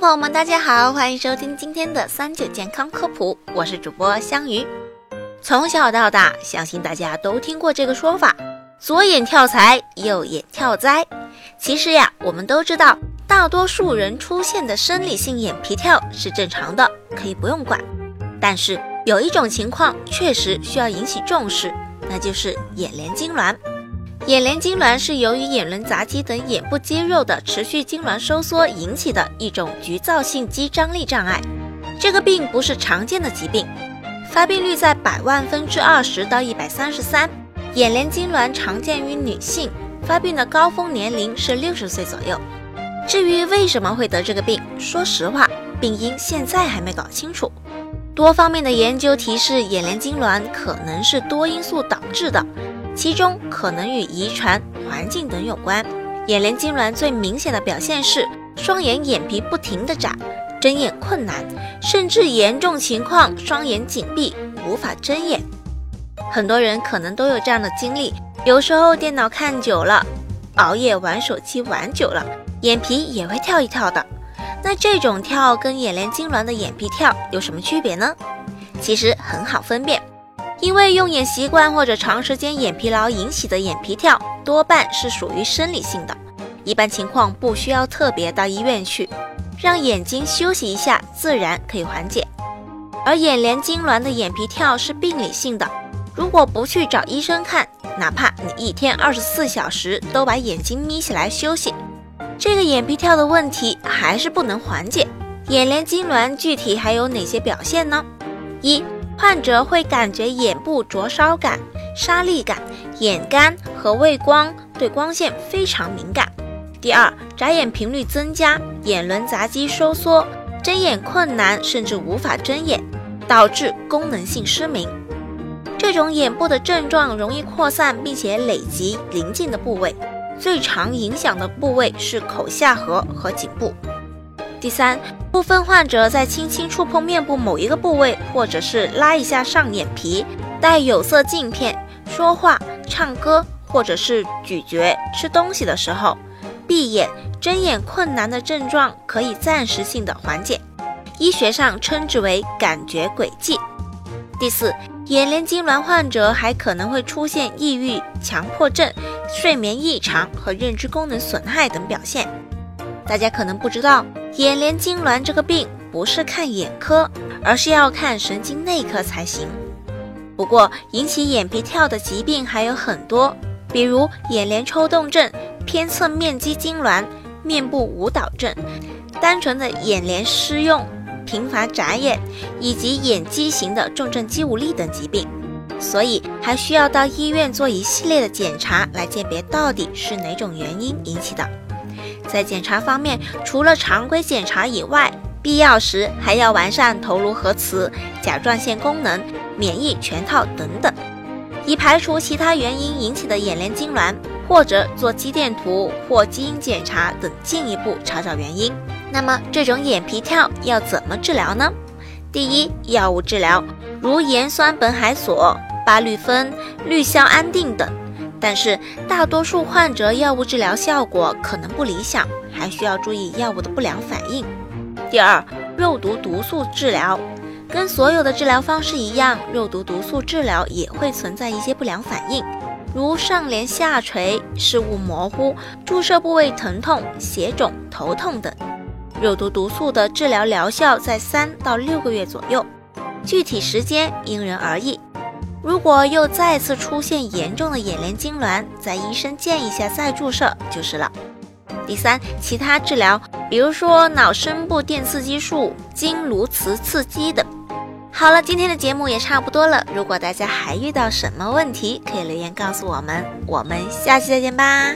朋友们，大家好，欢迎收听今天的三九健康科普，我是主播香鱼。从小到大，相信大家都听过这个说法：左眼跳财，右眼跳灾。其实呀，我们都知道，大多数人出现的生理性眼皮跳是正常的，可以不用管。但是有一种情况确实需要引起重视，那就是眼帘痉挛。眼帘痉挛是由于眼轮匝肌等眼部肌肉的持续痉挛收缩引起的一种局灶性肌张力障碍。这个病不是常见的疾病，发病率在百万分之二十到一百三十三。眼帘痉挛常见于女性，发病的高峰年龄是六十岁左右。至于为什么会得这个病，说实话，病因现在还没搞清楚。多方面的研究提示，眼帘痉挛可能是多因素导致的。其中可能与遗传、环境等有关。眼帘痉挛最明显的表现是双眼眼皮不停地眨，睁眼困难，甚至严重情况双眼紧闭，无法睁眼。很多人可能都有这样的经历：有时候电脑看久了，熬夜玩手机玩久了，眼皮也会跳一跳的。那这种跳跟眼帘痉挛的眼皮跳有什么区别呢？其实很好分辨。因为用眼习惯或者长时间眼疲劳引起的眼皮跳，多半是属于生理性的，一般情况不需要特别到医院去，让眼睛休息一下，自然可以缓解。而眼帘痉挛的眼皮跳是病理性的，如果不去找医生看，哪怕你一天二十四小时都把眼睛眯起来休息，这个眼皮跳的问题还是不能缓解。眼帘痉挛具体还有哪些表现呢？一患者会感觉眼部灼烧感、沙粒感，眼干和畏光，对光线非常敏感。第二，眨眼频率增加，眼轮匝肌收缩，睁眼困难，甚至无法睁眼，导致功能性失明。这种眼部的症状容易扩散，并且累及邻近的部位，最常影响的部位是口下颌和颈部。第三，部分患者在轻轻触碰面部某一个部位，或者是拉一下上眼皮、戴有色镜片、说话、唱歌，或者是咀嚼、吃东西的时候，闭眼、睁眼困难的症状可以暂时性的缓解，医学上称之为感觉轨迹。第四，眼帘痉挛患者还可能会出现抑郁、强迫症、睡眠异常和认知功能损害等表现。大家可能不知道。眼帘痉挛这个病不是看眼科，而是要看神经内科才行。不过，引起眼皮跳的疾病还有很多，比如眼帘抽动症、偏侧面积痉挛、面部舞蹈症、单纯的眼帘湿用、频繁眨眼，以及眼畸形的重症肌无力等疾病。所以，还需要到医院做一系列的检查来鉴别到底是哪种原因引起的。在检查方面，除了常规检查以外，必要时还要完善头颅核磁、甲状腺功能、免疫全套等等，以排除其他原因引起的眼帘痉挛，或者做肌电图或基因检查等进一步查找原因。那么，这种眼皮跳要怎么治疗呢？第一，药物治疗，如盐酸苯海索、巴氯芬、氯硝安定等。但是大多数患者药物治疗效果可能不理想，还需要注意药物的不良反应。第二，肉毒毒素治疗，跟所有的治疗方式一样，肉毒毒素治疗也会存在一些不良反应，如上睑下垂、视物模糊、注射部位疼痛、血肿、头痛等。肉毒毒素的治疗疗效在三到六个月左右，具体时间因人而异。如果又再次出现严重的眼帘痉挛，在医生建议下再注射就是了。第三，其他治疗，比如说脑深部电刺激术、经颅磁刺激等。好了，今天的节目也差不多了。如果大家还遇到什么问题，可以留言告诉我们。我们下期再见吧。